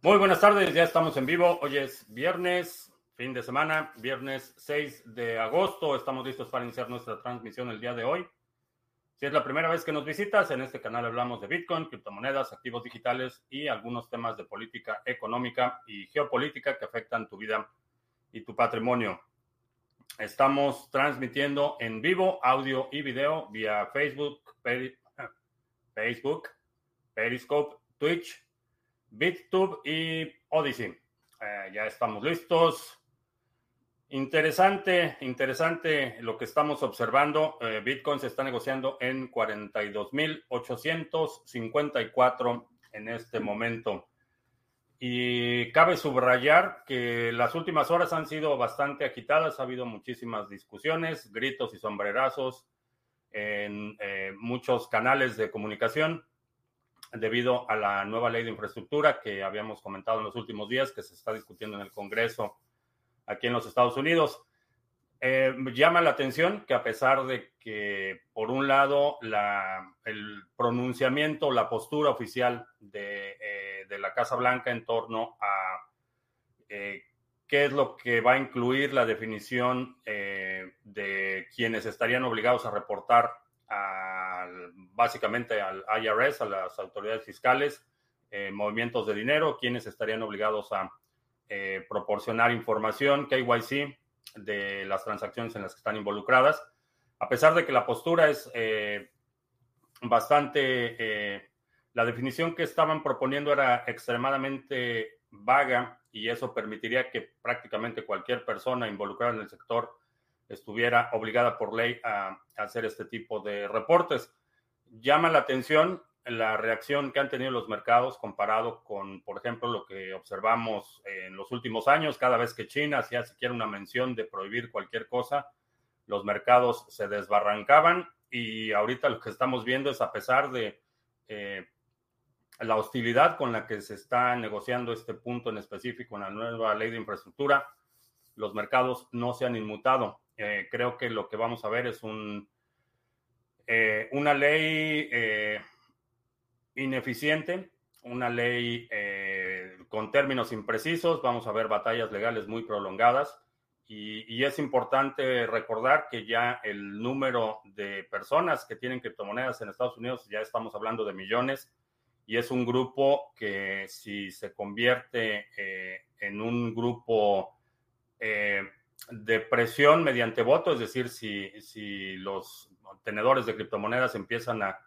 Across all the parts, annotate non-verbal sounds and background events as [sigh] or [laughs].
Muy buenas tardes, ya estamos en vivo. Hoy es viernes, fin de semana, viernes 6 de agosto. Estamos listos para iniciar nuestra transmisión el día de hoy. Si es la primera vez que nos visitas, en este canal hablamos de Bitcoin, criptomonedas, activos digitales y algunos temas de política económica y geopolítica que afectan tu vida y tu patrimonio. Estamos transmitiendo en vivo audio y video vía Facebook, Facebook, Periscope, Twitch, BitTube y Odyssey. Eh, ya estamos listos. Interesante, interesante lo que estamos observando. Eh, Bitcoin se está negociando en 42.854 en este momento. Y cabe subrayar que las últimas horas han sido bastante agitadas, ha habido muchísimas discusiones, gritos y sombrerazos en eh, muchos canales de comunicación debido a la nueva ley de infraestructura que habíamos comentado en los últimos días, que se está discutiendo en el Congreso aquí en los Estados Unidos. Eh, llama la atención que a pesar de que, por un lado, la, el pronunciamiento, la postura oficial de, eh, de, la Casa Blanca en torno a eh, qué es lo que va a incluir la definición de quienes estarían obligados a reportar básicamente al IRS, a las autoridades fiscales, movimientos de dinero, quienes estarían obligados a eh, proporcionar información KYC de las transacciones en las que están involucradas. A pesar de que la postura es eh, bastante, eh, la definición que estaban proponiendo era extremadamente vaga y eso permitiría que prácticamente cualquier persona involucrada en el sector estuviera obligada por ley a hacer este tipo de reportes. Llama la atención la reacción que han tenido los mercados comparado con, por ejemplo, lo que observamos en los últimos años, cada vez que China hacía siquiera una mención de prohibir cualquier cosa, los mercados se desbarrancaban y ahorita lo que estamos viendo es a pesar de eh, la hostilidad con la que se está negociando este punto en específico en la nueva ley de infraestructura, los mercados no se han inmutado. Eh, creo que lo que vamos a ver es un, eh, una ley ineficiente, una ley eh, con términos imprecisos, vamos a ver batallas legales muy prolongadas y, es importante recordar que ya el número de personas que tienen criptomonedas en Estados Unidos, ya estamos hablando de millones y es un grupo que si se convierte eh, en un grupo eh, de presión mediante voto, es decir, si, si los tenedores de criptomonedas empiezan a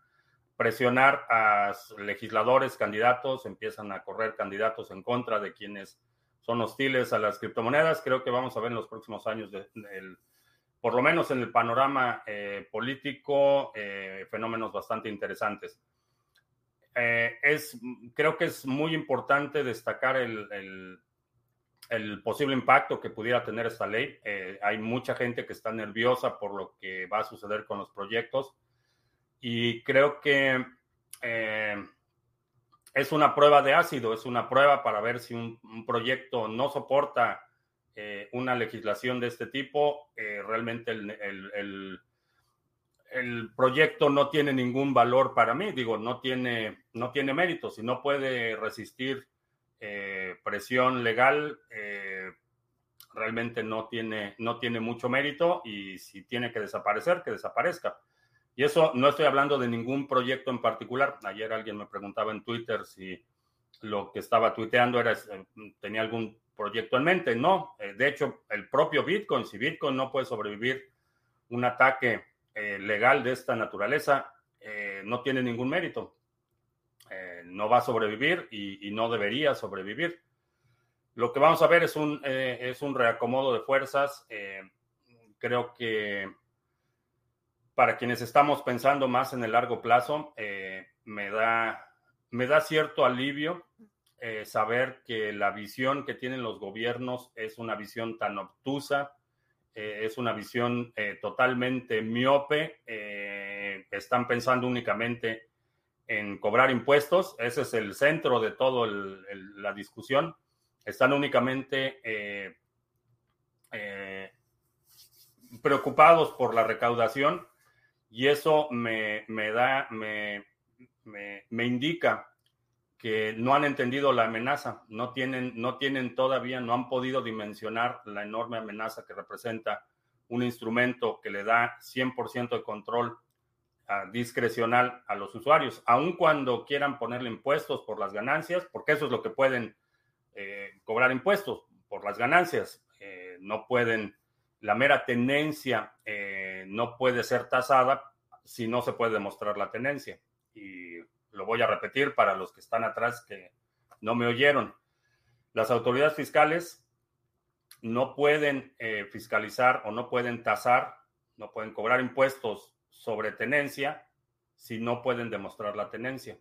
presionar a legisladores, candidatos, empiezan a correr candidatos en contra de quienes son hostiles a las criptomonedas. Creo que vamos a ver en los próximos años, por lo menos en el panorama eh, político, eh, fenómenos bastante interesantes. Eh, es, creo que es muy importante destacar el, el posible impacto que pudiera tener esta ley. hay mucha gente que está nerviosa por lo que va a suceder con los proyectos y creo que eh, es una prueba de ácido, es una prueba para ver si un, proyecto no soporta eh, una legislación de este tipo, eh, realmente el, el, proyecto no tiene ningún valor para mí, digo, no tiene, no tiene mérito, si no puede resistir presión legal, realmente no tiene, no tiene mucho mérito y si tiene que desaparecer, que desaparezca. Y eso no estoy hablando de ningún proyecto en particular. Ayer alguien me preguntaba en Twitter si lo que estaba tuiteando era eh, tenía algún proyecto en mente. No, eh, de hecho, el propio Bitcoin, si Bitcoin no puede sobrevivir un ataque eh, legal de esta naturaleza, no tiene ningún mérito. No va a sobrevivir y, no debería sobrevivir. Lo que vamos a ver es un, es un reacomodo de fuerzas. creo que para quienes estamos pensando más en el largo plazo, eh, me, da, me da cierto alivio eh, saber que la visión que tienen los gobiernos es una visión tan obtusa, eh, es una visión totalmente miope, están pensando únicamente en cobrar impuestos, ese es el centro de toda la discusión, están únicamente preocupados por la recaudación y eso me, da, me, me, indica que no han entendido la amenaza, no tienen, no tienen todavía, no han podido dimensionar la enorme amenaza que representa un instrumento que le da 100% de control discrecional a los usuarios, aun cuando quieran ponerle impuestos por las ganancias, porque eso es lo que pueden eh, cobrar impuestos por las ganancias. Eh, no pueden, la mera tenencia eh, no puede ser tasada si no se puede demostrar la tenencia. Y lo voy a repetir para los que están atrás que no me oyeron. Las autoridades fiscales no pueden fiscalizar o no pueden tasar, no pueden cobrar impuestos sobre tenencia si no pueden demostrar la tenencia.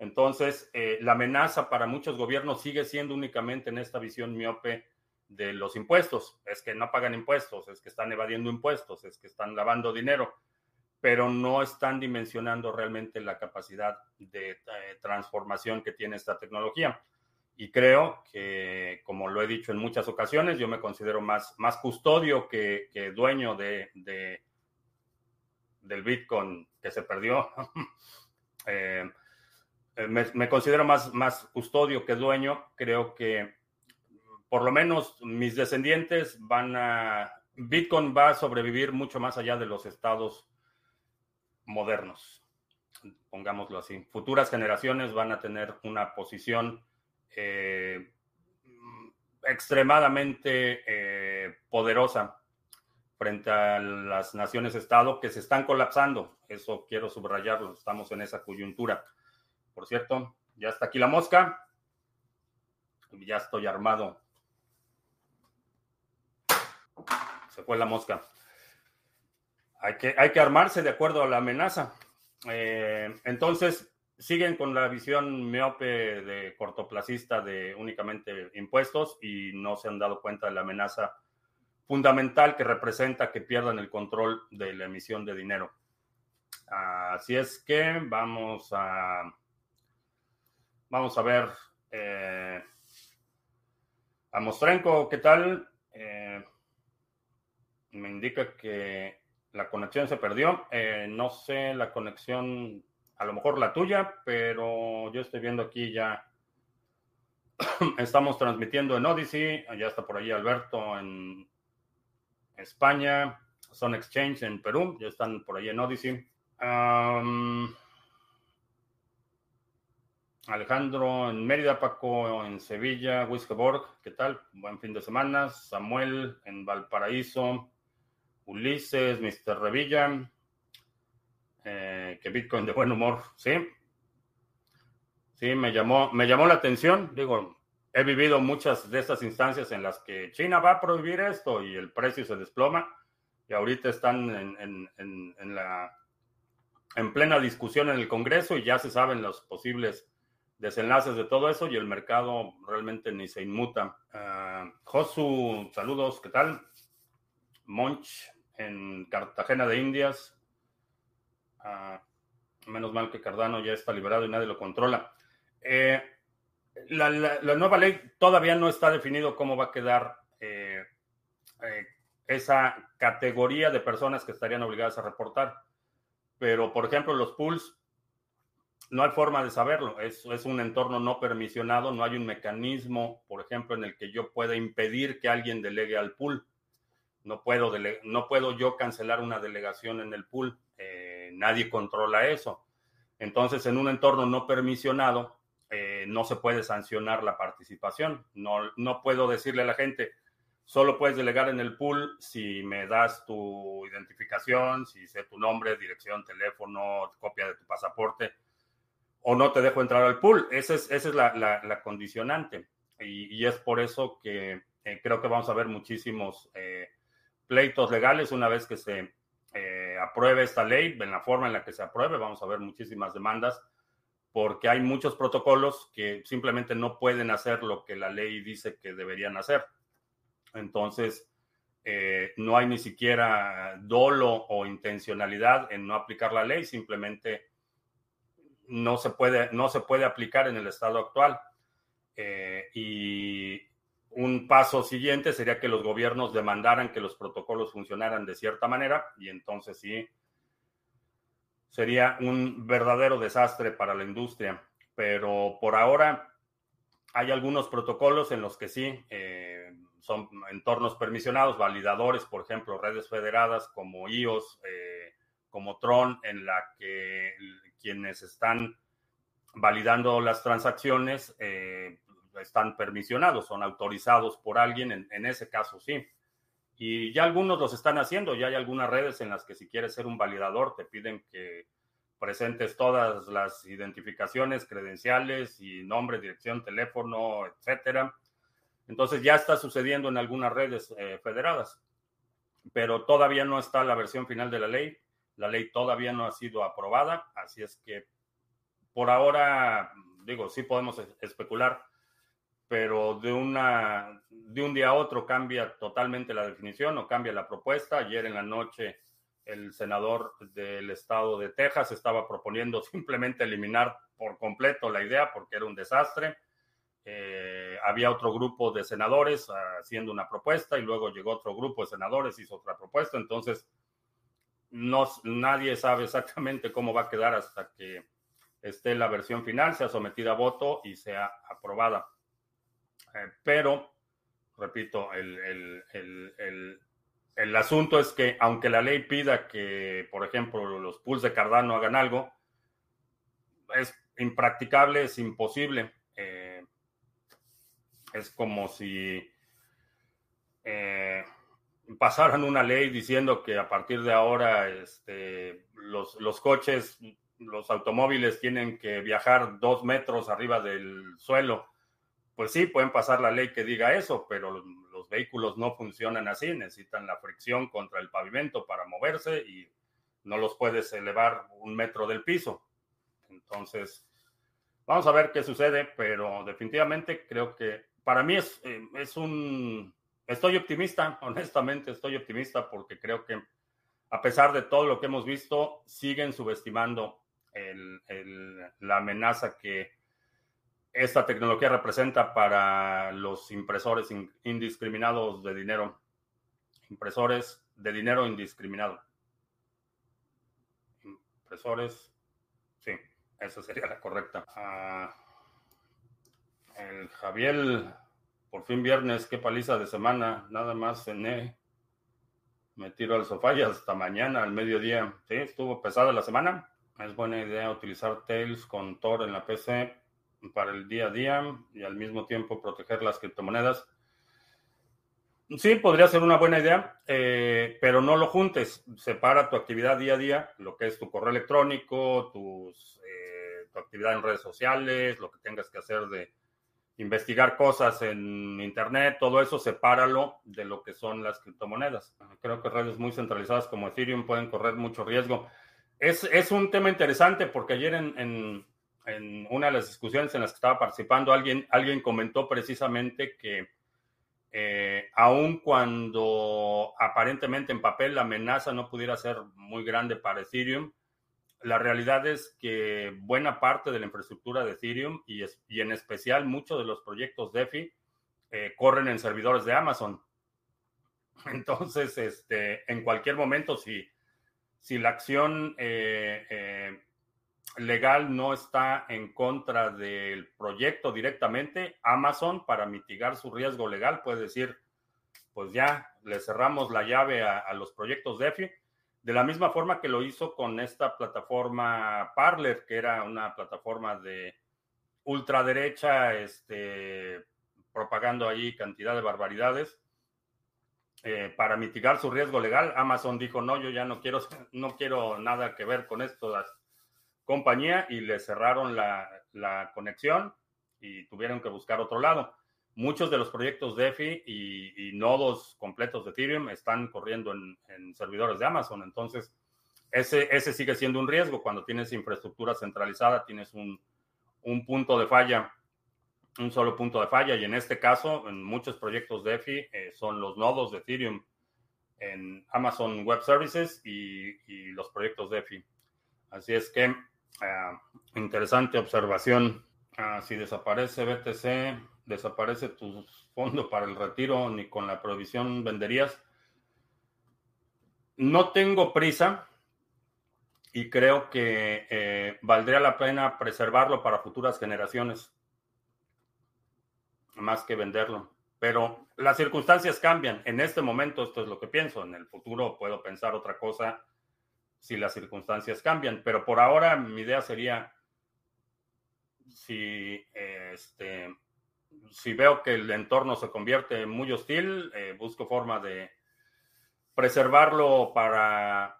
Entonces, eh, la amenaza para muchos gobiernos sigue siendo únicamente en esta visión miope de los impuestos. Es que no pagan impuestos, es que están evadiendo impuestos, es que están lavando dinero, pero no están dimensionando realmente la capacidad de eh, transformación que tiene esta tecnología. Y creo que, como lo he dicho en muchas ocasiones, yo me considero más, más custodio que, que dueño de, de, del Bitcoin que se perdió. [laughs] eh, eh, me, considero más, más custodio que dueño. Creo que por lo menos mis descendientes van a... Bitcoin va a sobrevivir mucho más allá de los estados modernos, pongámoslo así. Futuras generaciones van a tener una posición eh, extremadamente poderosa frente a las naciones-estado que se están colapsando. Eso quiero subrayarlo, estamos en esa coyuntura. Por cierto, ya está aquí la mosca. Ya estoy armado. Se fue la mosca. Hay que, hay que armarse de acuerdo a la amenaza. Eh, entonces, siguen con la visión miope de cortoplacista de únicamente impuestos y no se han dado cuenta de la amenaza fundamental que representa que pierdan el control de la emisión de dinero. Así es que vamos a Vamos a ver eh, a Mostrenko, ¿qué tal? Eh, me indica que la conexión se perdió. Eh, no sé la conexión, a lo mejor la tuya, pero yo estoy viendo aquí ya. [clears throat] Estamos transmitiendo en Odyssey. Ya está por ahí Alberto en España. Son Exchange en Perú. Ya están por ahí en Odyssey. Alejandro en Mérida, Paco en Sevilla, Wiskeborg, ¿qué tal? Buen fin de semana. Samuel en Valparaíso, Ulises, Mr. Revilla, eh, que Bitcoin de buen humor, ¿sí? Sí, me llamó, me llamó la atención. Digo, he vivido muchas de estas instancias en las que China va a prohibir esto y el precio se desploma. Y ahorita están en, en la en plena discusión en el Congreso y ya se saben los posibles desenlaces de todo eso y el mercado realmente ni se inmuta. Uh, Josu, saludos, ¿qué tal? Monch en Cartagena de Indias. Uh, menos mal que Cardano ya está liberado y nadie lo controla. Eh, la, nueva ley todavía no está definido cómo va a quedar eh, eh, esa categoría de personas que estarían obligadas a reportar. Pero, por ejemplo, los pools no hay forma de saberlo. Es, es un entorno no permisionado. No hay un mecanismo, por ejemplo, en el que yo pueda impedir que alguien delegue al pool. No puedo, no puedo yo cancelar una delegación en el pool. Eh, nadie controla eso. Entonces, en un entorno no permisionado, eh, no se puede sancionar la participación. No, no puedo decirle a la gente, solo puedes delegar en el pool si me das tu identificación, si sé tu nombre, dirección, teléfono, copia de tu pasaporte o no te dejo entrar al pool. Esa es, esa es la, condicionante. Y, es por eso que eh, creo que vamos a ver muchísimos eh, pleitos legales una vez que se apruebe esta ley, en la forma en la que se apruebe, vamos a ver muchísimas demandas, porque hay muchos protocolos que simplemente no pueden hacer lo que la ley dice que deberían hacer. Entonces, no hay ni siquiera dolo o intencionalidad en no aplicar la ley, simplemente no se puede, no se puede aplicar en el estado actual. Eh, y un paso siguiente sería que los gobiernos demandaran que los protocolos funcionaran de cierta manera y entonces sí sería un verdadero desastre para la industria. pero por ahora hay algunos protocolos en los que sí eh, son entornos permisionados, validadores, por ejemplo, redes federadas como IOS, eh, como Tron, en la que quienes están validando las transacciones eh, están permisionados, son autorizados por alguien, en, en, ese caso sí. Y ya algunos los están haciendo, ya hay algunas redes en las que si quieres ser un validador te piden que presentes todas las identificaciones, credenciales y nombre, dirección, teléfono, etcétera. Entonces ya está sucediendo en algunas redes eh, federadas, pero todavía no está la versión final de la ley. La ley todavía no ha sido aprobada, así es que por ahora, digo, sí podemos especular, pero de, una, de un día a otro cambia totalmente la definición o cambia la propuesta. Ayer en la noche el senador del estado de Texas estaba proponiendo [laughs] simplemente eliminar por completo la idea porque era un desastre. Eh, había otro grupo de senadores haciendo una propuesta y luego llegó otro grupo de senadores, hizo otra propuesta. Entonces, no, nadie sabe exactamente cómo va a quedar hasta que esté la versión final, sea sometida a voto y sea aprobada. Eh, pero, repito, el, el el asunto es que aunque la ley pida que, por ejemplo, los pools de Cardano hagan algo, es impracticable, es imposible. Eh, es como si eh, pasaran una ley diciendo que a partir de ahora este, los, los coches, los automóviles tienen que viajar dos metros arriba del suelo. Pues sí, pueden pasar la ley que diga eso, pero los vehículos no funcionan así, necesitan la fricción contra el pavimento para moverse y no los puedes elevar un metro del piso. Entonces, vamos a ver qué sucede, pero definitivamente creo que para mí es, eh, es un... Estoy optimista, [laughs] honestamente estoy optimista porque creo que a pesar de todo lo que hemos visto, siguen subestimando la amenaza que esta tecnología representa para los impresores indiscriminados de dinero. Impresores de dinero indiscriminado. Impresores. Sí, esa sería la correcta. Ah, el Javier, por fin viernes, qué paliza de semana. Nada más cené. Me tiro al sofá y hasta mañana, al mediodía. Sí, estuvo pesada la semana. Es buena idea utilizar Tails con Tor en la PC para el día a día y al mismo tiempo proteger las criptomonedas. Sí, podría ser una buena idea, eh, pero no lo juntes. Separa tu actividad día a día, lo que es tu correo electrónico, tus, eh, tu actividad en redes sociales, lo que tengas que hacer de investigar cosas en Internet, todo eso sepáralo de lo que son las criptomonedas. Creo que redes muy centralizadas como Ethereum pueden correr mucho riesgo. Es, es un tema interesante porque ayer en en una de las discusiones en las que estaba participando, alguien, alguien comentó precisamente que eh, aun cuando aparentemente en papel la amenaza no pudiera ser muy grande para Ethereum, la realidad es que buena parte de la infraestructura de Ethereum y, y en especial muchos de los proyectos DeFi eh, corren en servidores de Amazon. [laughs] Entonces, este, en cualquier momento, si, si la acción eh, legal no está en contra del proyecto directamente, Amazon, para mitigar su riesgo legal, puede decir, pues ya le cerramos la llave a, los proyectos DeFi, de la misma forma que lo hizo con esta plataforma Parler, que era una plataforma de ultraderecha, este, propagando ahí cantidad de barbaridades. Eh, para mitigar su riesgo legal, Amazon dijo, no, yo ya no quiero, [laughs] no quiero nada que ver con esto, compañía y le cerraron la, conexión y tuvieron que buscar otro lado. Muchos de los proyectos DeFi y, y nodos completos de Ethereum están corriendo en, servidores de Amazon. Entonces, ese, ese sigue siendo un riesgo. Cuando tienes infraestructura centralizada, tienes un, punto de falla, un solo punto de falla. Y en este caso, en muchos proyectos DeFi eh, son los nodos de Ethereum en Amazon Web Services y, y los proyectos DeFi. Así es que Ah, interesante observación. Ah, si desaparece BTC, desaparece tu fondo para el retiro, ni con la provisión venderías. No tengo prisa. y creo que eh, valdría la pena preservarlo para futuras generaciones, más que venderlo. Pero las circunstancias cambian. En este momento esto es lo que pienso. En el futuro puedo pensar otra cosa si las circunstancias cambian. Pero por ahora mi idea sería, si, este, si veo que el entorno se convierte muy hostil, eh, busco forma de preservarlo para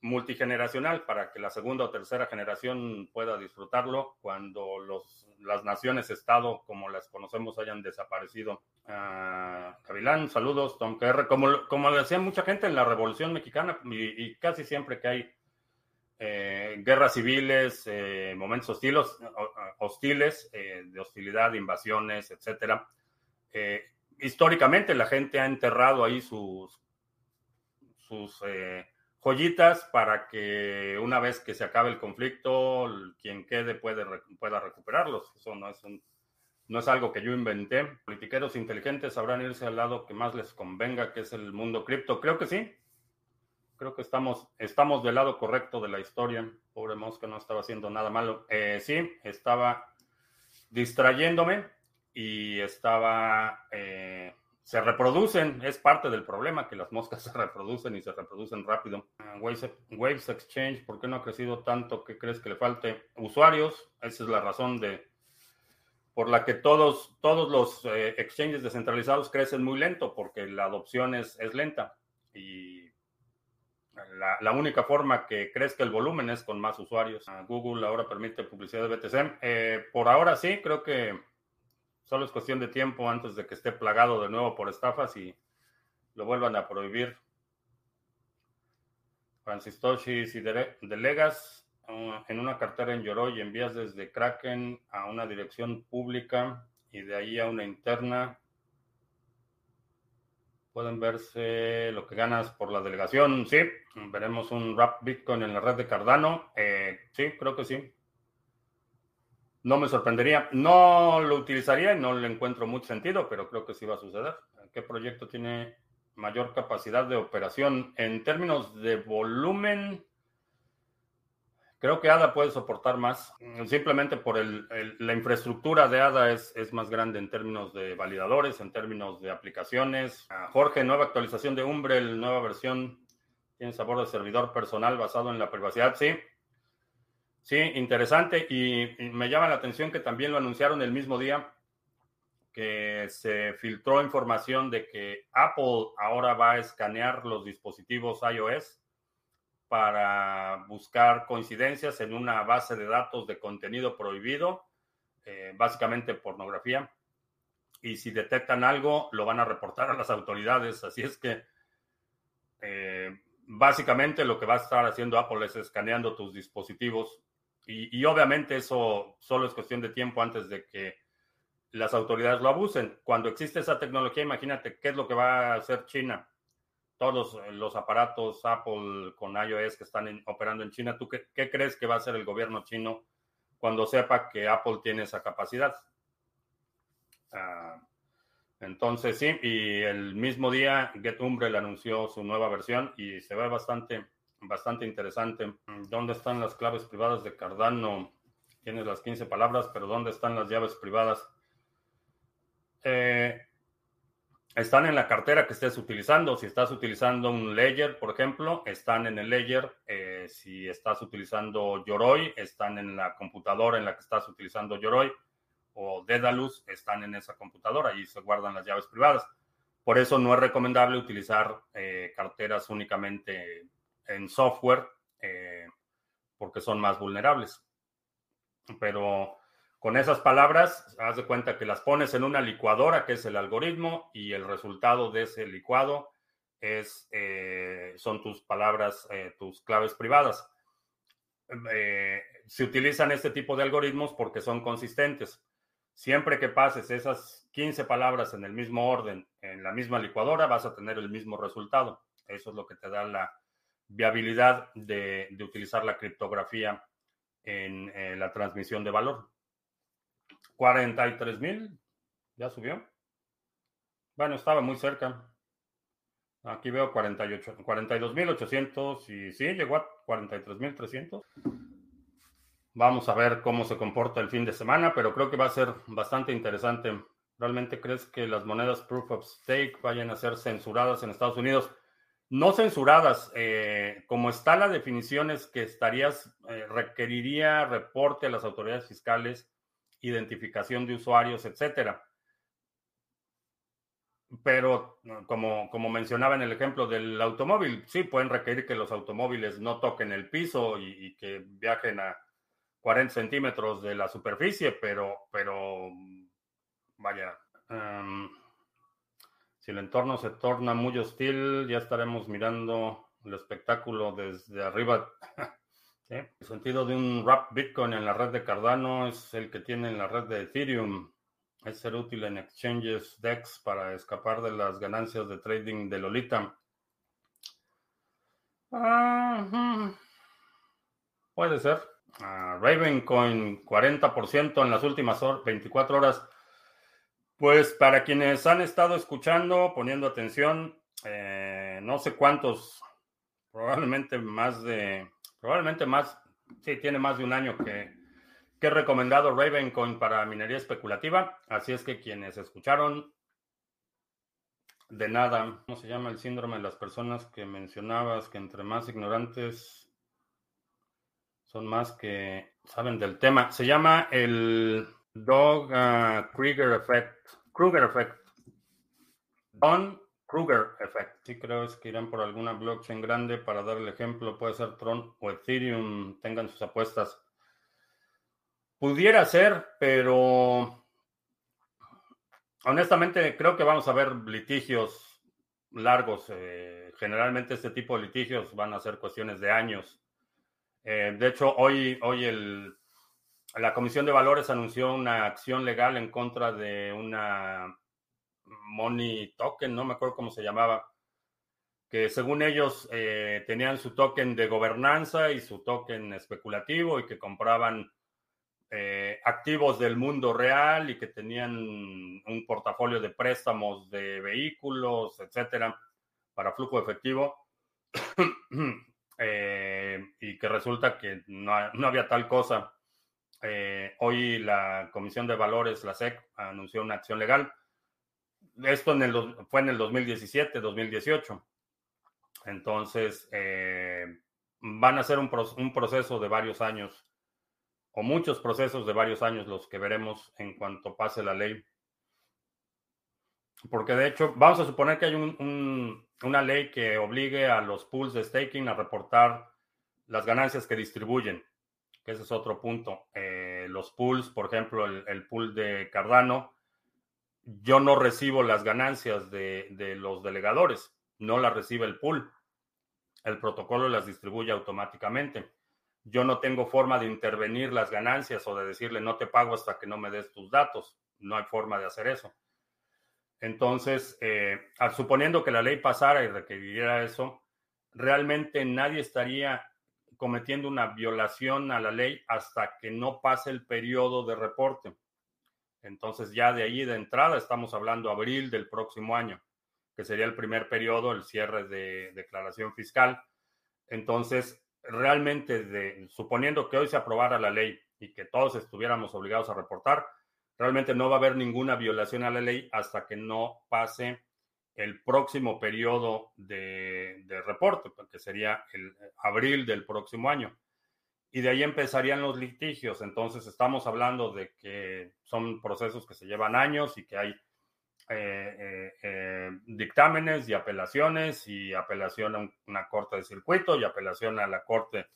multigeneracional para que la segunda o tercera generación pueda disfrutarlo cuando los, las naciones-estado como las conocemos hayan desaparecido. Uh, saludos, Tom Kerr. Como, como decía mucha gente en la Revolución Mexicana, y, casi siempre que hay eh, guerras civiles, eh, momentos hostiles, hostiles eh, de hostilidad, invasiones, etcétera, históricamente la gente ha enterrado ahí sus, sus joyitas para que una vez que se acabe el conflicto, quien quede pueda recuperarlos. Eso no es, un, no es algo que yo inventé. Politiqueros inteligentes sabrán irse al lado que más les convenga, que es el mundo cripto. Creo que sí. Creo que estamos, estamos del lado correcto de la historia. Pobre Mosca no estaba haciendo nada malo. Eh, sí, estaba distrayéndome y estaba... Eh, se reproducen, es parte del problema que las moscas [laughs] se reproducen y se reproducen rápido. Ah, Waves, Exchange, ¿por qué no ha crecido tanto? ¿Qué crees que le falte? Usuarios, esa es la razón de por la que todos, todos los eh, exchanges descentralizados crecen muy lento, porque la adopción es, es lenta. Y la, única forma que crezca el volumen es con más usuarios. Ah, Google ahora permite publicidad de BTC. Eh, por ahora sí, creo que Solo es cuestión de tiempo antes de que esté plagado de nuevo por estafas y lo vuelvan a prohibir. Francis Toshi, si delegas uh, en una cartera en Yoroi y envías desde Kraken a una dirección pública y de ahí a una interna, pueden verse lo que ganas por la delegación. Sí, veremos un Wrap Bitcoin en la red de Cardano. Eh, sí, creo que sí. No me sorprendería. No lo utilizaría y no le encuentro mucho sentido, pero creo que sí va a suceder. ¿Qué proyecto tiene mayor capacidad de operación? En términos de volumen, creo que ADA puede soportar más. Simplemente por la infraestructura de ADA es, es, más grande en términos de validadores, en términos de aplicaciones. Ah, Jorge, nueva actualización de Umbrel, nueva versión. Tiene sabor de servidor personal basado en la privacidad. Sí, Sí, interesante. Y, me llama la atención que también lo anunciaron el mismo día que se filtró información de que Apple ahora va a escanear los dispositivos iOS para buscar coincidencias en una base de datos de contenido prohibido, eh, básicamente pornografía. Y si detectan algo, lo van a reportar a las autoridades. Así es que eh, básicamente lo que va a estar haciendo Apple es escaneando tus dispositivos y, obviamente eso solo es cuestión de tiempo antes de que las autoridades lo abusen. Cuando existe esa tecnología, imagínate qué es lo que va a hacer China. Todos los aparatos Apple con iOS que están operando en China, ¿tú qué, crees que va a hacer el gobierno chino cuando sepa que Apple tiene esa capacidad? Ah, entonces, sí, y el mismo día GetUmbrel anunció su nueva versión y se ve bastante bastante interesante. ¿Dónde están las claves privadas de Cardano? Tienes las 15 palabras, pero ¿dónde están las llaves privadas? Eh, están en la cartera que estés utilizando. Si estás utilizando un Ledger, por ejemplo, están en el Ledger. Eh, si estás utilizando Yoroi, están en la computadora en la que estás utilizando Yoroi. O Dedalus, están en esa computadora. y se guardan las llaves privadas. Por eso no es recomendable utilizar eh, carteras únicamente en software eh, porque son más vulnerables. Pero con esas palabras, haz de cuenta que las pones en una licuadora, que es el algoritmo, y el resultado de ese licuado es, eh, son tus palabras, eh, tus claves privadas. se utilizan este tipo de algoritmos porque son consistentes. Siempre que pases esas 15 palabras en el mismo orden, en la misma licuadora, vas a tener el mismo resultado. Eso es lo que te da la, viabilidad de, utilizar la criptografía en eh, la transmisión de valor. 43 mil, ya subió. Bueno, estaba muy cerca. Aquí veo 48, 42.800 y sí, llegó a 43.300. Vamos a ver cómo se comporta el fin de semana, pero creo que va a ser bastante interesante. ¿Realmente crees que las monedas Proof of Stake vayan a ser censuradas en Estados Unidos? No censuradas, eh, como está la definición es que estarías, eh, requeriría reporte a las autoridades fiscales, identificación de usuarios, etcétera. Pero como, como mencionaba en el ejemplo del automóvil, sí pueden requerir que los automóviles no toquen el piso y, que viajen a 40 centímetros de la superficie, pero, pero vaya, em, si el entorno se torna muy hostil, ya estaremos mirando el espectáculo desde arriba. [laughs] El sentido de un wrap Bitcoin en la red de Cardano es el que tiene en la red de Ethereum es ser útil en exchanges DEX para escapar de las ganancias de trading de Lolita. puede ser. Uh, Ravencoin 40% en las últimas 24 horas. Pues para quienes han estado escuchando, poniendo atención, eh, no sé cuántos, probablemente más de, probablemente más, sí, tiene más de un año que que he recomendado Ravencoin para minería especulativa. Así es que quienes escucharon, de nada. ¿Cómo se llama el síndrome de las personas que mencionabas? Que entre más ignorantes son más que saben del tema. Se llama el Dog uh, Kruger Effect. Kruger Effect. Don Kruger Effect. Sí, creo es que irán por alguna blockchain grande para dar el ejemplo. Puede ser Tron o Ethereum. Tengan sus apuestas. Pudiera ser, pero honestamente creo que vamos a ver litigios largos. Eh, generalmente este tipo de litigios van a ser cuestiones de años. Eh, de hecho, hoy, hoy el, la Comisión de Valores anunció una acción legal en contra de una money token, no me acuerdo cómo se llamaba, que según ellos eh, tenían su token de gobernanza y su token especulativo y que compraban eh, activos del mundo real y que tenían un portafolio de préstamos de vehículos, etcétera, para flujo efectivo. [clears throat] Eh, y que resulta que no, había tal cosa. Eh, hoy la Comisión de Valores, la SEC, anunció una acción legal. Esto en el, fue en el 2017, 2018. Entonces, van a ser un, proceso de varios años o muchos procesos de varios años los que veremos en cuanto pase la ley. Porque de hecho, vamos a suponer que hay una ley que obligue a los pools de staking a reportar las ganancias que distribuyen, ese es otro punto. Eh, los pools, por ejemplo, el, pool de Cardano, yo no recibo las ganancias de, los delegadores, no las recibe el pool. El protocolo las distribuye automáticamente yo no tengo forma de intervenir las ganancias o de decirle no te pago hasta que no me des tus datos. No hay forma de hacer eso. Entonces, eh, suponiendo que la ley pasara y requiriera eso, realmente nadie estaría cometiendo una violación a la ley hasta que no pase el periodo de reporte. Entonces, ya de ahí de entrada estamos hablando abril del próximo año, que sería el primer periodo, el cierre de declaración fiscal. Entonces, realmente, suponiendo que hoy se aprobara la ley y que todos estuviéramos obligados a reportar, realmente no va a haber ninguna violación a la ley hasta que no pase el próximo periodo de, reporte, que sería el abril del próximo año. Y de ahí empezarían los litigios. Entonces estamos hablando de que son procesos que se llevan años y que hay eh, eh, eh, dictámenes y apelaciones y apelación a una corte de circuito y apelación a la Corte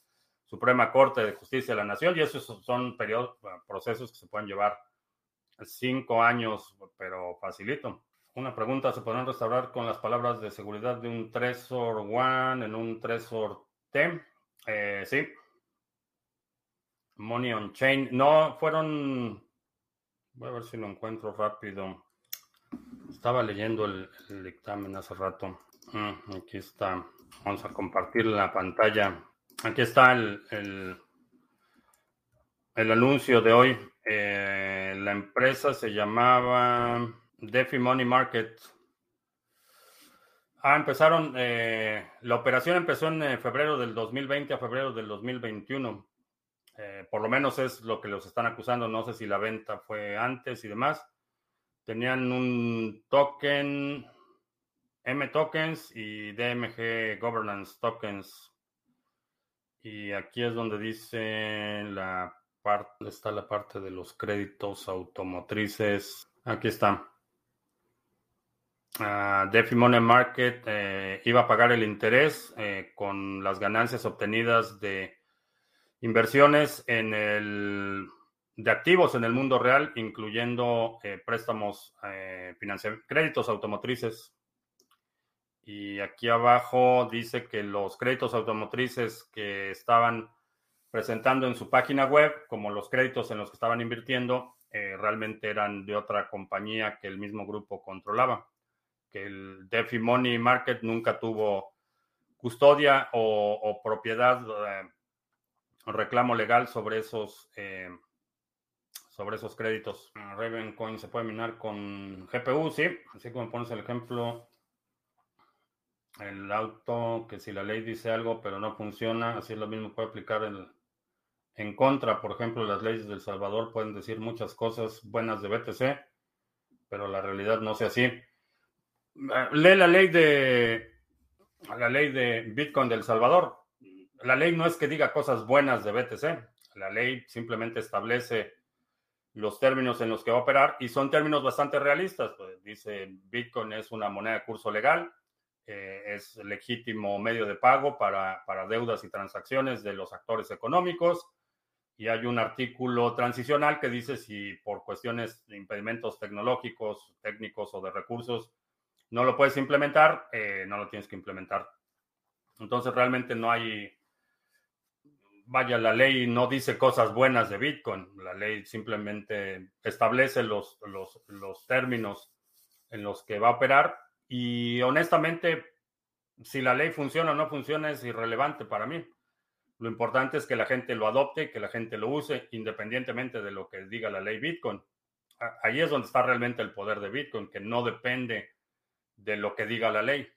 Suprema Corte de Justicia de la Nación y esos son periodos, procesos que se pueden llevar cinco años, pero facilito. Una pregunta, ¿se podrán restaurar con las palabras de seguridad de un Trezor One en un Trezor T? sí. Money on Chain. No, fueron... Voy a ver si lo encuentro rápido. Estaba leyendo el, dictamen hace rato. Mm, aquí está. Vamos a compartir la pantalla. Aquí está el, el, anuncio de hoy. Eh, la empresa se llamaba DeFi Money Market. Ah, empezaron, eh, la operación empezó en eh, febrero del 2020 a febrero del 2021. Eh, por lo menos es lo que los están acusando. No sé si la venta fue antes y demás. Tenían un token, M tokens y DMG governance tokens. Y aquí es donde dice la parte, está la parte de los créditos automotrices. Aquí está. Uh, DeFi Money Market eh, iba a pagar el interés eh, con las ganancias obtenidas de inversiones en el de activos en el mundo real, incluyendo eh, préstamos créditos automotrices. Y aquí abajo dice que los créditos automotrices que estaban presentando en su página web, como los créditos en los que estaban invirtiendo, realmente eran de otra compañía que el mismo grupo controlaba que el DeFi Money Market nunca tuvo custodia o, propiedad eh, o reclamo legal sobre esos eh, sobre esos créditos. Ravencoin se puede minar con GPU, sí, así como pones el ejemplo el auto, que si la ley dice algo pero no funciona, así lo mismo puede aplicar el, en contra. Por ejemplo, las leyes del Salvador pueden decir muchas cosas buenas de BTC, pero la realidad no sea así. Lee la ley de la ley de Bitcoin del Salvador. La ley no es que diga cosas buenas de BTC. La ley simplemente establece los términos en los que va a operar y son términos bastante realistas. Pues, dice Bitcoin es una moneda de curso legal, eh, es legítimo medio de pago para, para deudas y transacciones de los actores económicos. Y hay un artículo transicional que dice si por cuestiones de impedimentos tecnológicos, técnicos o de recursos no lo puedes implementar, eh, no lo tienes que implementar. Entonces realmente no hay, vaya, la ley no dice cosas buenas de Bitcoin, la ley simplemente establece los, los, los términos en los que va a operar y honestamente, si la ley funciona o no funciona es irrelevante para mí. Lo importante es que la gente lo adopte, que la gente lo use, independientemente de lo que diga la ley Bitcoin. Ahí es donde está realmente el poder de Bitcoin, que no depende de lo que diga la ley.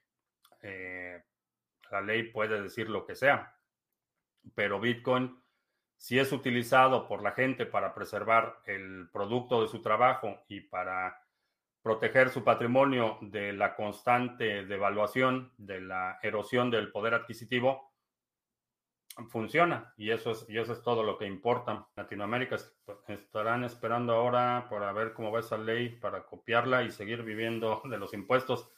Eh, la ley puede decir lo que sea, pero Bitcoin, si es utilizado por la gente para preservar el producto de su trabajo y para proteger su patrimonio de la constante devaluación, de la erosión del poder adquisitivo, funciona y eso es y eso es todo lo que importa. Latinoamérica estarán esperando ahora para ver cómo va esa ley para copiarla y seguir viviendo de los impuestos.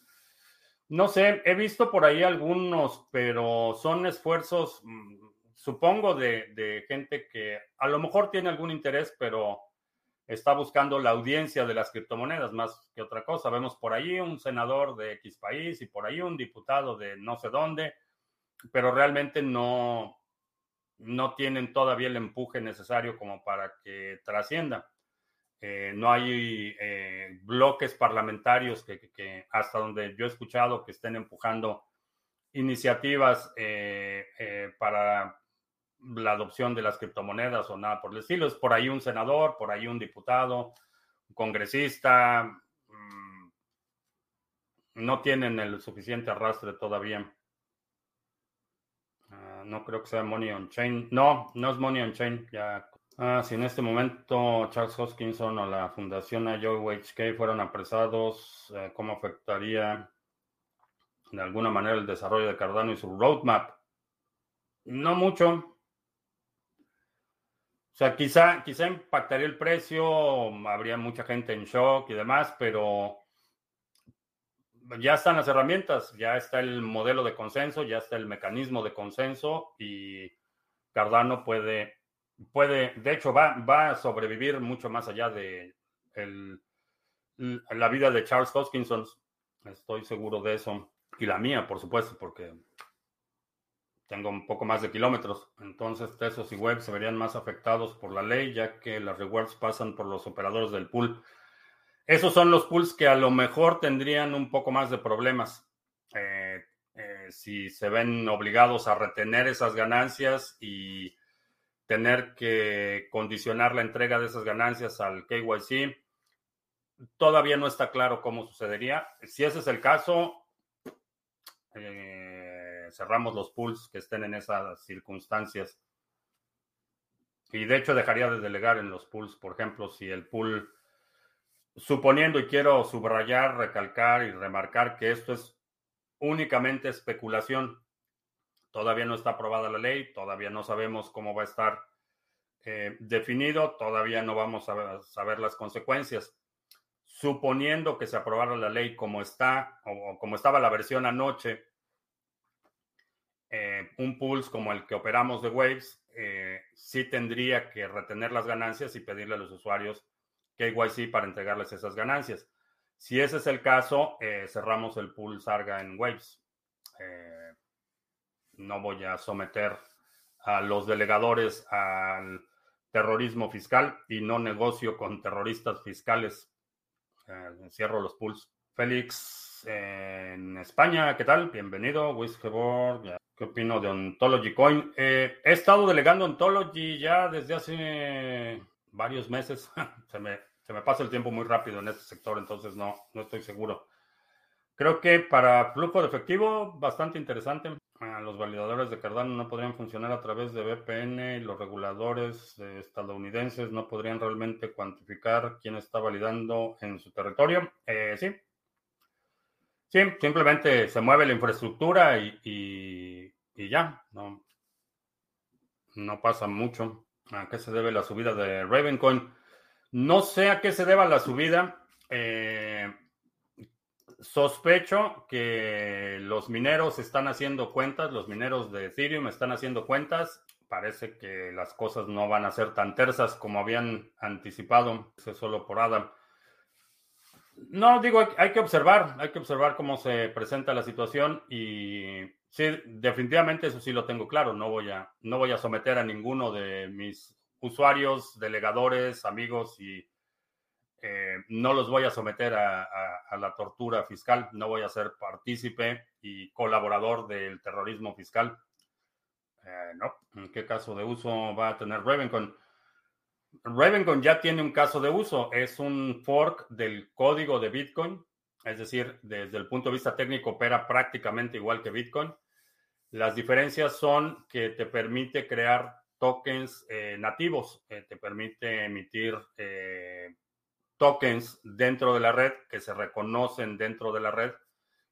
No sé, he visto por ahí algunos, pero son esfuerzos, mm, supongo, de, de gente que a lo mejor tiene algún interés, pero está buscando la audiencia de las criptomonedas más que otra cosa. Vemos por ahí un senador de X país y por ahí un diputado de no sé dónde, pero realmente no, no tienen todavía el empuje necesario como para que trascienda. Eh, no hay eh, bloques parlamentarios que, hasta donde yo he escuchado que estén empujando iniciativas eh, para la adopción de las criptomonedas o nada por el estilo. Es por ahí un senador, por ahí un diputado, un congresista. Mm, no tienen el suficiente arrastre todavía. No creo que sea Money on Chain. No, no es Money on Chain. Ya Ah, si en este momento Charles Hoskinson o la fundación IOHK fueran apresados, eh, ¿cómo afectaría de alguna manera el desarrollo de Cardano y su roadmap? No mucho. O sea, quizá, quizá impactaría el precio, habría mucha gente en shock y demás, pero ya están las herramientas, ya está el modelo de consenso, ya está el mecanismo de consenso y Cardano puede puede, de hecho, va, va a sobrevivir mucho más allá de la vida de Charles Hoskinson. Estoy seguro de eso. Y la mía, por supuesto, porque tengo un poco más de kilómetros. Entonces, Tesos y Web se verían más afectados por la ley, ya que las rewards pasan por los operadores del pool. Esos son los pools que a lo mejor tendrían un poco más de problemas. Eh, eh, si se ven obligados a retener esas ganancias y tener que condicionar la entrega de esas ganancias al KYC. Todavía no está claro cómo sucedería. Si ese es el caso, eh, cerramos los pools que estén en esas circunstancias. Y de hecho dejaría de delegar en los pools, por ejemplo, si el pool, suponiendo y quiero subrayar, recalcar y remarcar que esto es únicamente especulación. Todavía no está aprobada la ley, todavía no sabemos cómo va a estar eh, definido, todavía no vamos a saber las consecuencias. Suponiendo que se aprobara la ley como está o, como estaba la versión anoche, eh, un pulse como el que operamos de Waves eh, sí tendría que retener las ganancias y pedirle a los usuarios KYC para entregarles esas ganancias. Si ese es el caso, eh, cerramos el pool Sarga en Waves. Eh, no voy a someter a los delegadores al terrorismo fiscal y no negocio con terroristas fiscales. Eh, cierro los pools. Félix, en España, ¿qué tal? Bienvenido. Wiskeborg, ¿qué opino de Ontology Coin? he estado delegando Ontology ya desde hace varios meses. [laughs] Se me se me pasa el tiempo muy rápido en este sector, entonces no, no estoy seguro. Creo que para flujo de efectivo, bastante interesante. Ah, los validadores de Cardano no podrían funcionar a través de VPN y los reguladores estadounidenses no podrían realmente cuantificar quién está validando en su territorio. Eh, sí. Sí, simplemente se mueve la infraestructura y, y, ya. No, no pasa mucho. ¿A qué se debe la subida de Ravencoin? No sé a qué se deba la subida. Eh, sospecho que los mineros están haciendo cuentas, los mineros de Ethereum están haciendo cuentas. Parece que las cosas no van a ser tan tersas como habían anticipado. Es solo por Adam. No, digo, hay que observar, hay que observar cómo se presenta la situación y sí, definitivamente eso sí lo tengo claro. No voy a, no voy a someter a ninguno de mis usuarios, delegadores, amigos y eh, no los voy a someter a, la tortura fiscal, no voy a ser partícipe y colaborador del terrorismo fiscal. Eh, no, ¿en qué caso de uso va a tener Ravencon? Ravencon ya tiene un caso de uso, es un fork del código de Bitcoin, es decir, desde el punto de vista técnico opera prácticamente igual que Bitcoin. Las diferencias son que te permite crear tokens eh, nativos. Eh, te permite emitir eh, tokens dentro de la red que se reconocen dentro de la red,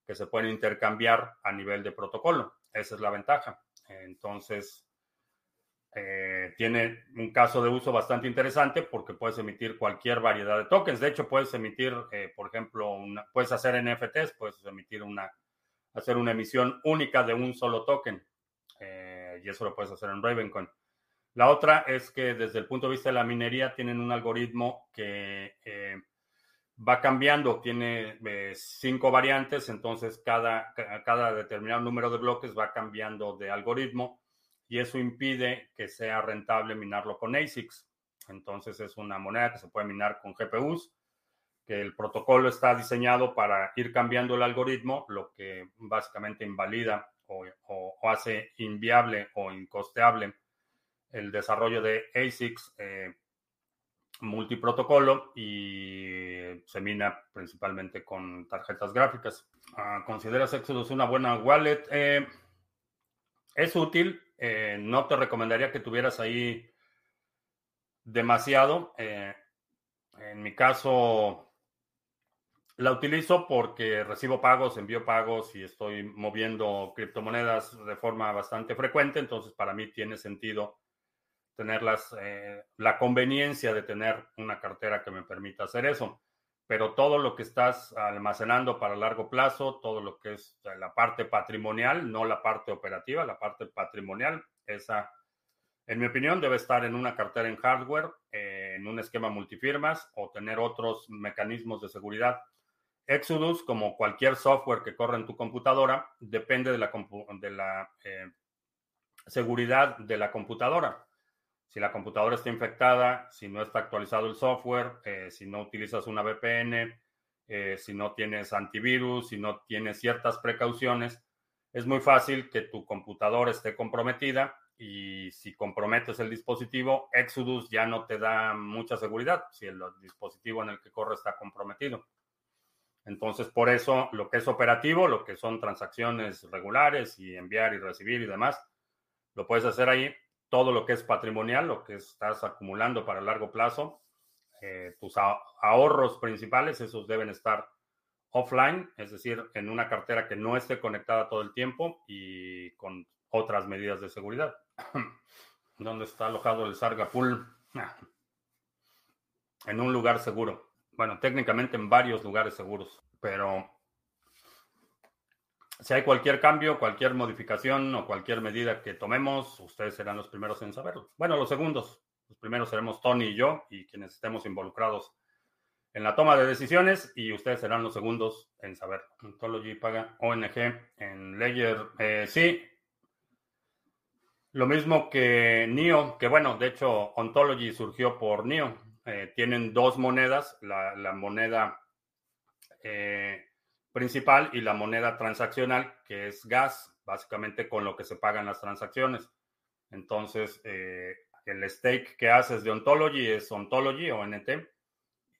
que se pueden intercambiar a nivel de protocolo. Esa es la ventaja. Entonces, tiene un caso de uso bastante interesante porque puedes emitir cualquier variedad de tokens. De hecho, puedes emitir, por ejemplo, puedes hacer NFTs, puedes emitir una, hacer una emisión única de un solo token. y eso lo puedes hacer en Ravencoin. La otra es que desde el punto de vista de la minería tienen un algoritmo que eh, va cambiando, tiene eh, cinco variantes, entonces cada, cada determinado número de bloques va cambiando de algoritmo y eso impide que sea rentable minarlo con ASICs. Entonces es una moneda que se puede minar con GPUs, que el protocolo está diseñado para ir cambiando el algoritmo, lo que básicamente invalida o, hace inviable o incosteable el desarrollo de ASICs eh, multiprotocolo y se mina principalmente con tarjetas gráficas. Ah, ¿Consideras Exodus una buena wallet? Eh, es útil. Eh, no te recomendaría que tuvieras ahí demasiado. en mi caso, la utilizo porque recibo pagos, envío pagos y estoy moviendo criptomonedas de forma bastante frecuente. Entonces, para mí tiene sentido tener eh, la conveniencia de tener una cartera que me permita hacer eso. Pero todo lo que estás almacenando para largo plazo, todo lo que es la parte patrimonial, no la parte operativa, la parte patrimonial, esa, en mi opinión, debe estar en una cartera en hardware, eh, en un esquema multifirmas o tener otros mecanismos de seguridad. Exodus, como cualquier software que corre en tu computadora, depende de la, de la eh, seguridad de la computadora si la computadora está infectada, si no está actualizado el software, eh, si no utilizas una VPN, eh, si no tienes antivirus, si no tienes ciertas precauciones, es muy fácil que tu computadora esté comprometida y si comprometes el dispositivo, Exodus ya no te da mucha seguridad si el dispositivo en el que corre está comprometido. Entonces, por eso lo que es operativo, lo que son transacciones regulares y enviar y recibir y demás, lo puedes hacer ahí. Todo lo que es patrimonial, lo que estás acumulando para largo plazo, eh, tus ahorros principales, esos deben estar offline, es decir, en una cartera que no esté conectada todo el tiempo y con otras medidas de seguridad. [clears throat] ¿Dónde está alojado el Sarga Pool? Ah. En un lugar seguro. Bueno, técnicamente en varios lugares seguros, pero si hay cualquier cambio, cualquier modificación o cualquier medida que tomemos, ustedes serán los primeros en saberlo. Bueno, los segundos. Los primeros seremos Tony y yo y quienes estemos involucrados en la toma de decisiones y ustedes serán los segundos en saberlo. Ontology paga ONG en Ledger. Eh, sí. Lo mismo que NIO, que bueno, de hecho Ontology surgió por NIO. Eh, tienen dos monedas, la, moneda eh, principal y la moneda transaccional, que es gas, básicamente con lo que se pagan las transacciones. Entonces, eh, el stake que haces de Ontology es Ontology o NT.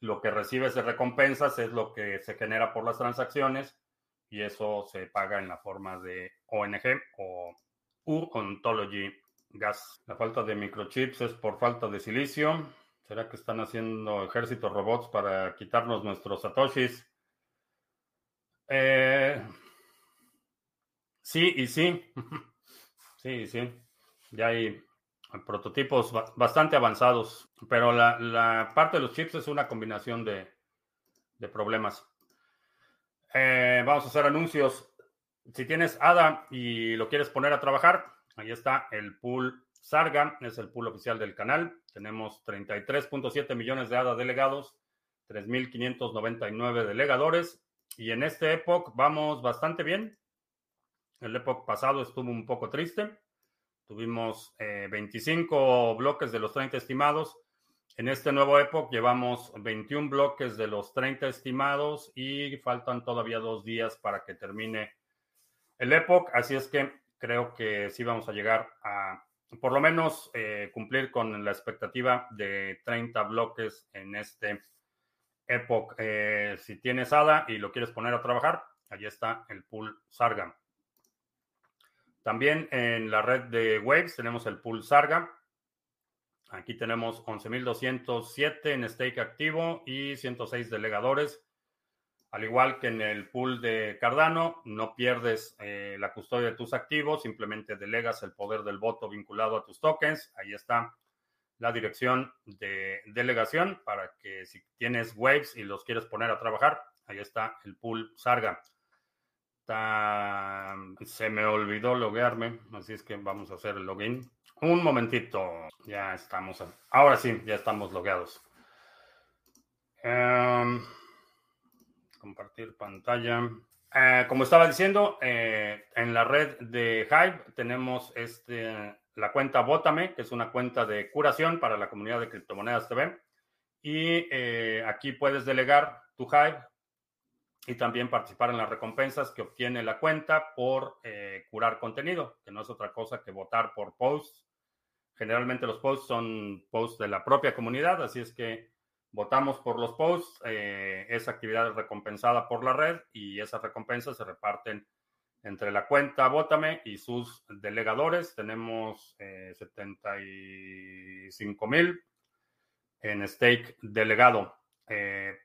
Lo que recibes de recompensas es lo que se genera por las transacciones y eso se paga en la forma de ONG o U Ontology Gas. La falta de microchips es por falta de silicio. ¿Será que están haciendo ejércitos robots para quitarnos nuestros satoshis? Eh, sí y sí. [laughs] sí y sí. Ya hay prototipos bastante avanzados, pero la, parte de los chips es una combinación de, problemas. Eh, vamos a hacer anuncios. Si tienes ADA y lo quieres poner a trabajar, ahí está el pool Sarga, es el pool oficial del canal. Tenemos 33.7 millones de ADA delegados, 3.599 delegadores y en este Epoch vamos bastante bien. El Epoch pasado estuvo un poco triste. Tuvimos 25 eh, bloques de los 30 estimados. En este nuevo Epoch llevamos 21 bloques de los 30 estimados y faltan todavía dos días para que termine el Epoch. Así es que creo que sí vamos a llegar a por lo menos eh, cumplir con la expectativa de 30 bloques en este Epoch. Eh, si tienes ADA y lo quieres poner a trabajar, allí está el pool Sarga. También en la red de Waves tenemos el pool Sarga. Aquí tenemos 11.207 en stake activo y 106 delegadores. Al igual que en el pool de Cardano, no pierdes eh, la custodia de tus activos, simplemente delegas el poder del voto vinculado a tus tokens. Ahí está la dirección de delegación para que si tienes waves y los quieres poner a trabajar, ahí está el pool Sarga. Se me olvidó loguearme, así es que vamos a hacer el login. Un momentito, ya estamos. Ahora sí, ya estamos logueados. Em, compartir pantalla. Eh, como estaba diciendo, eh, en la red de Hive tenemos este, la cuenta Bótame, que es una cuenta de curación para la comunidad de criptomonedas TV. Y eh, aquí puedes delegar tu Hive y también participar en las recompensas que obtiene la cuenta por curar contenido, que no es otra cosa que votar por posts. Generalmente los posts son posts de la propia comunidad, así es que votamos por los posts, eh, esa actividad es recompensada por la red y esas recompensas se reparten entre la cuenta Vótame y sus delegadores. Tenemos 75 eh, mil en stake delegado. Eh,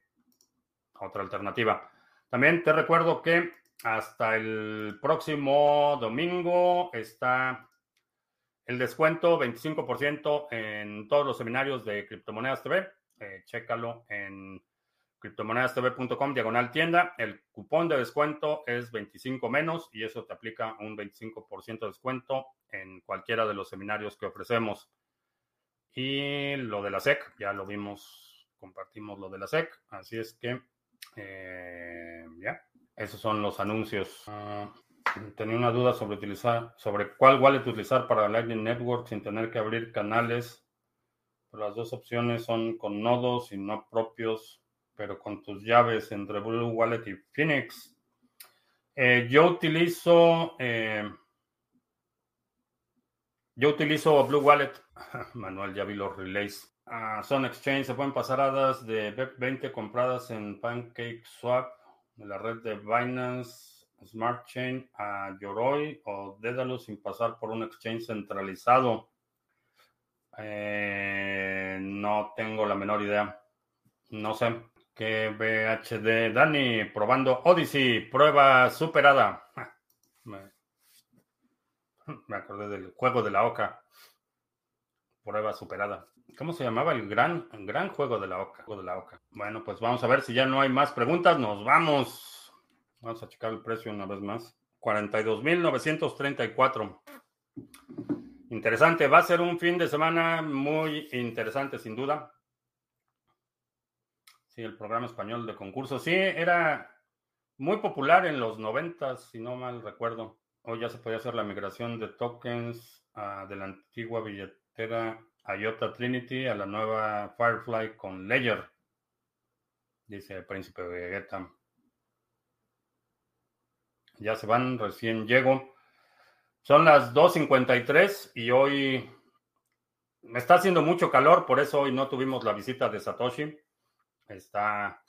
otra alternativa. También te recuerdo que hasta el próximo domingo está el descuento 25% en todos los seminarios de Criptomonedas TV eh, chécalo en criptomonedastv.com diagonal tienda. El cupón de descuento es 25 menos y eso te aplica un 25% de descuento en cualquiera de los seminarios que ofrecemos. Y lo de la SEC, ya lo vimos, compartimos lo de la SEC, así es que eh, ya, esos son los anuncios. Ah, tenía una duda sobre utilizar, sobre cuál wallet utilizar para Lightning Network sin tener que abrir canales las dos opciones son con nodos y no propios, pero con tus llaves entre Blue Wallet y Phoenix. Eh, yo utilizo. Eh, yo utilizo Blue Wallet. [laughs] Manuel, ya vi los relays. Ah, son exchange, se pueden pasar hadas de BEP20 compradas en Pancake Swap. de la red de Binance Smart Chain a Yoroi o Dedalus sin pasar por un exchange centralizado. Eh, no tengo la menor idea. No sé. Que VHD Dani probando Odyssey, prueba superada. Me, me acordé del juego de la Oca. Prueba superada. ¿Cómo se llamaba el gran, gran juego de la Oca? de la Oca. Bueno, pues vamos a ver si ya no hay más preguntas. Nos vamos. Vamos a checar el precio una vez más. 42.934. Interesante. Va a ser un fin de semana muy interesante, sin duda. Sí, el programa español de concurso. Sí, era muy popular en los 90, si no mal recuerdo. Hoy ya se podía hacer la migración de tokens ah, de la antigua billetera IOTA Trinity a la nueva Firefly con Ledger, dice el príncipe Vegeta. Ya se van, recién llego. Son las 2.53 y hoy me está haciendo mucho calor, por eso hoy no tuvimos la visita de Satoshi. Está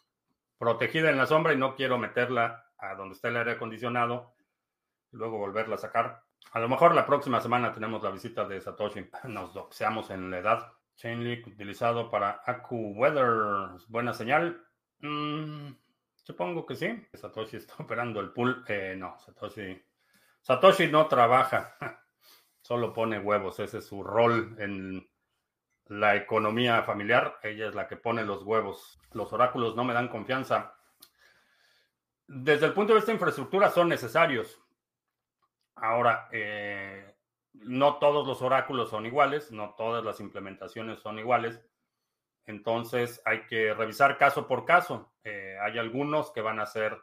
protegida en la sombra y no quiero meterla a donde está el aire acondicionado y luego volverla a sacar. A lo mejor la próxima semana tenemos la visita de Satoshi. Nos doxeamos en la edad. Chainlink utilizado para AccuWeather. ¿Buena señal? Mm, supongo que sí. Satoshi está [laughs] operando el pool. Eh, no, Satoshi. Satoshi no trabaja. [laughs] Solo pone huevos. Ese es su rol en la economía familiar. Ella es la que pone los huevos. Los oráculos no me dan confianza. Desde el punto de vista de infraestructura son necesarios Ahora, eh, no todos los oráculos son iguales, no todas las implementaciones son iguales. Entonces hay que revisar caso por caso. Eh, hay algunos que van a ser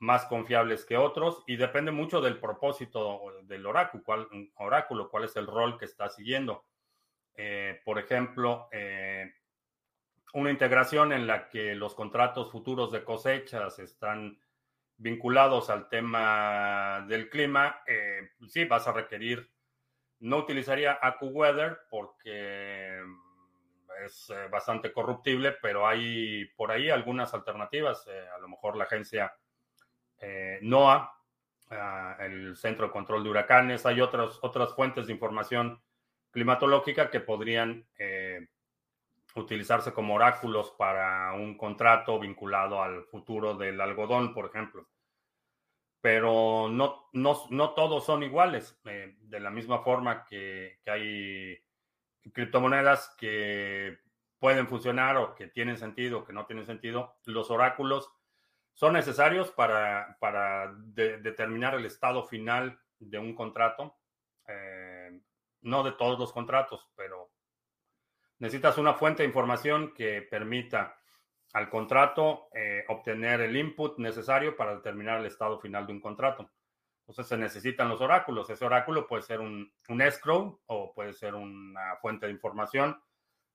más confiables que otros y depende mucho del propósito del oráculo, cuál, oráculo, cuál es el rol que está siguiendo. Eh, por ejemplo, una integración en la que los contratos futuros de cosechas están vinculados al tema del clima, eh, sí vas a requerir, no utilizaría AccuWeather porque es eh, bastante corruptible, pero hay por ahí algunas alternativas. Eh, a lo mejor la agencia NOAA, ah, el Centro de Control de Huracanes, hay otras, otras fuentes de información climatológica que podrían utilizarse como oráculos para un contrato vinculado al futuro del algodón, por ejemplo. Pero no, no, no todos son iguales. Eh, de la misma forma que, hay criptomonedas que pueden funcionar o que tienen sentido o que no tienen sentido, los oráculos son necesarios para, para determinar el estado final de un contrato. Eh, no de todos los contratos, pero necesitas una fuente de información que permita al contrato eh, obtener el input necesario para determinar el estado final de un contrato. Entonces se necesitan los oráculos. Ese oráculo puede ser un, escrow o puede ser una fuente de información,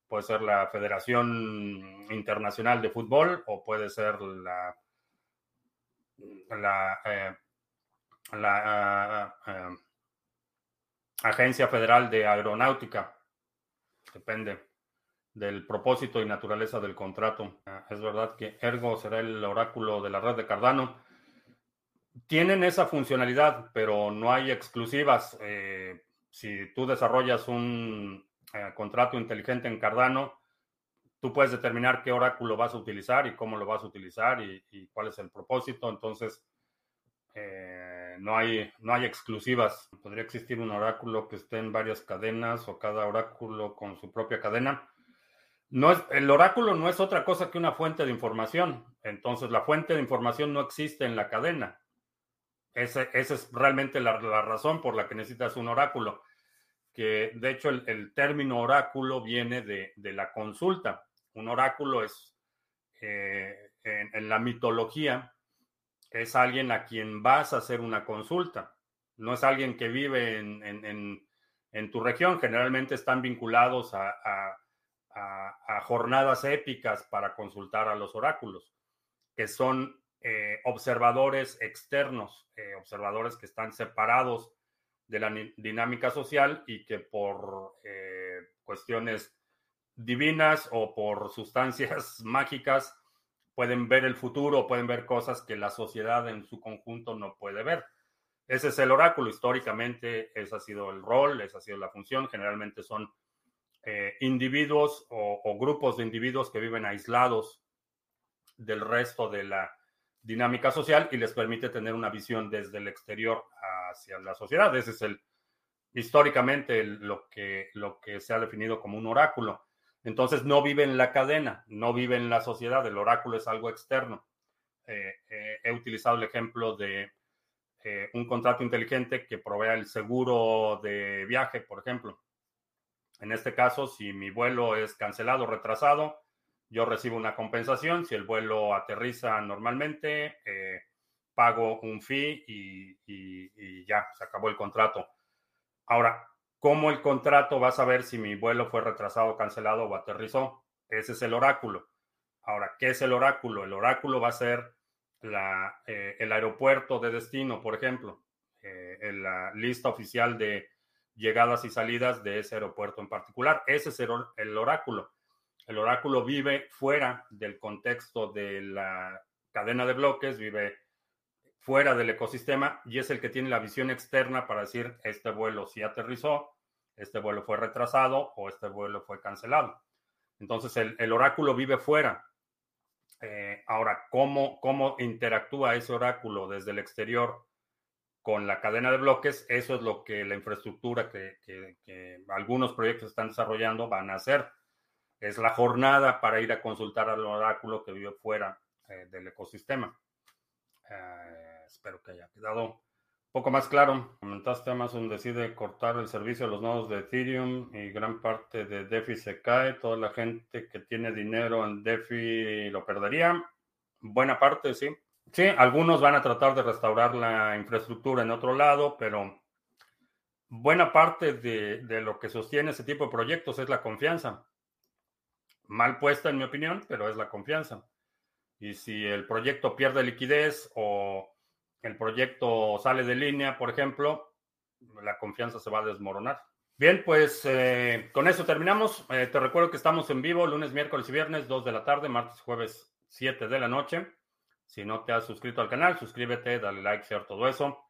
puede ser la Federación Internacional de Fútbol o puede ser la, la, eh, la eh, Agencia Federal de Aeronáutica. Depende del propósito y naturaleza del contrato. Es verdad que Ergo será el oráculo de la red de Cardano. Tienen esa funcionalidad, pero no hay exclusivas. Eh, si tú desarrollas un eh, contrato inteligente en Cardano, tú puedes determinar qué oráculo vas a utilizar y cómo lo vas a utilizar y, cuál es el propósito. Entonces, eh, no, hay, no hay exclusivas. Podría existir un oráculo que esté en varias cadenas o cada oráculo con su propia cadena. No es, el oráculo no es otra cosa que una fuente de información. Entonces, la fuente de información no existe en la cadena. esa es realmente la, razón por la que necesitas un oráculo. Que de hecho, el, término oráculo viene de, la consulta. Un oráculo es, eh, en, la mitología, es alguien a quien vas a hacer una consulta. No es alguien que vive en, tu región. Generalmente están vinculados a jornadas épicas para consultar a los oráculos, que son eh, observadores externos, eh, observadores que están separados de la dinámica social y que por cuestiones divinas o por sustancias [laughs] mágicas pueden ver el futuro, pueden ver cosas que la sociedad en su conjunto no puede ver. Ese es el oráculo. Históricamente, ese ha sido el rol, esa ha sido la función. Generalmente son eh, individuos o, grupos de individuos que viven aislados del resto de la dinámica social y les permite tener una visión desde el exterior hacia la sociedad. Ese es el históricamente lo, que, lo que se ha definido como un oráculo. Entonces no vive en la cadena, no vive en la sociedad, el oráculo es algo externo. Eh, eh, he utilizado el ejemplo de eh, un contrato inteligente que provea el seguro de viaje, por ejemplo. En este caso, si mi vuelo es cancelado o retrasado, yo recibo una compensación. Si el vuelo aterriza normalmente, pago un fee y ya, se acabó el contrato. Ahora, ¿cómo el contrato va a saber si mi vuelo fue retrasado, cancelado o aterrizó? Ese es el oráculo. Ahora, ¿qué es el oráculo? El oráculo va a ser eh, el aeropuerto de destino, por ejemplo, eh, en la lista oficial de llegadas y salidas de ese aeropuerto en particular. Ese es el oráculo. El oráculo vive fuera del contexto de la cadena de bloques, vive fuera del ecosistema y es el que tiene la visión externa para decir este vuelo sí aterrizó, este vuelo fue retrasado o este vuelo fue cancelado. Entonces el, oráculo vive fuera. Eh, ahora, ¿cómo, ¿cómo interactúa ese oráculo desde el exterior con la cadena de bloques? Eso es lo que la infraestructura que, algunos proyectos están desarrollando van a hacer. Es la jornada para ir a consultar al oráculo que vive fuera eh, del ecosistema. Eh, espero que haya quedado un poco más claro. Comentaste Amazon decide cortar el servicio a los nodos de Ethereum y gran parte de DeFi se cae. Toda la gente que tiene dinero en DeFi lo perdería. Buena parte, sí. Sí, algunos van a tratar de restaurar la infraestructura en otro lado, pero buena parte de, de lo que sostiene ese tipo de proyectos es la confianza. Mal puesta, en mi opinión, pero es la confianza. Y si el proyecto pierde liquidez o el proyecto sale de línea, por ejemplo, la confianza se va a desmoronar. Bien, pues eh, con eso terminamos. Eh, te recuerdo que estamos en vivo lunes, miércoles y viernes, 2 de la tarde, martes, jueves, 7 de la noche. Si no te has suscrito al canal, suscríbete, dale like, share, todo eso.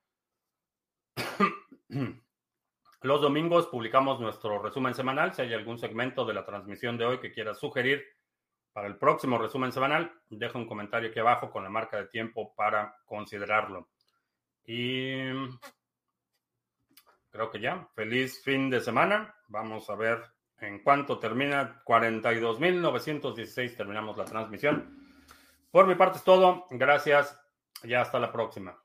Los domingos publicamos nuestro resumen semanal. Si hay algún segmento de la transmisión de hoy que quieras sugerir, para el próximo resumen semanal, deja un comentario aquí abajo con la marca de tiempo para considerarlo. Y creo que ya. Feliz fin de semana. Vamos a ver en cuánto termina. 42.916 terminamos la transmisión. Por mi parte es todo. Gracias. Ya hasta la próxima.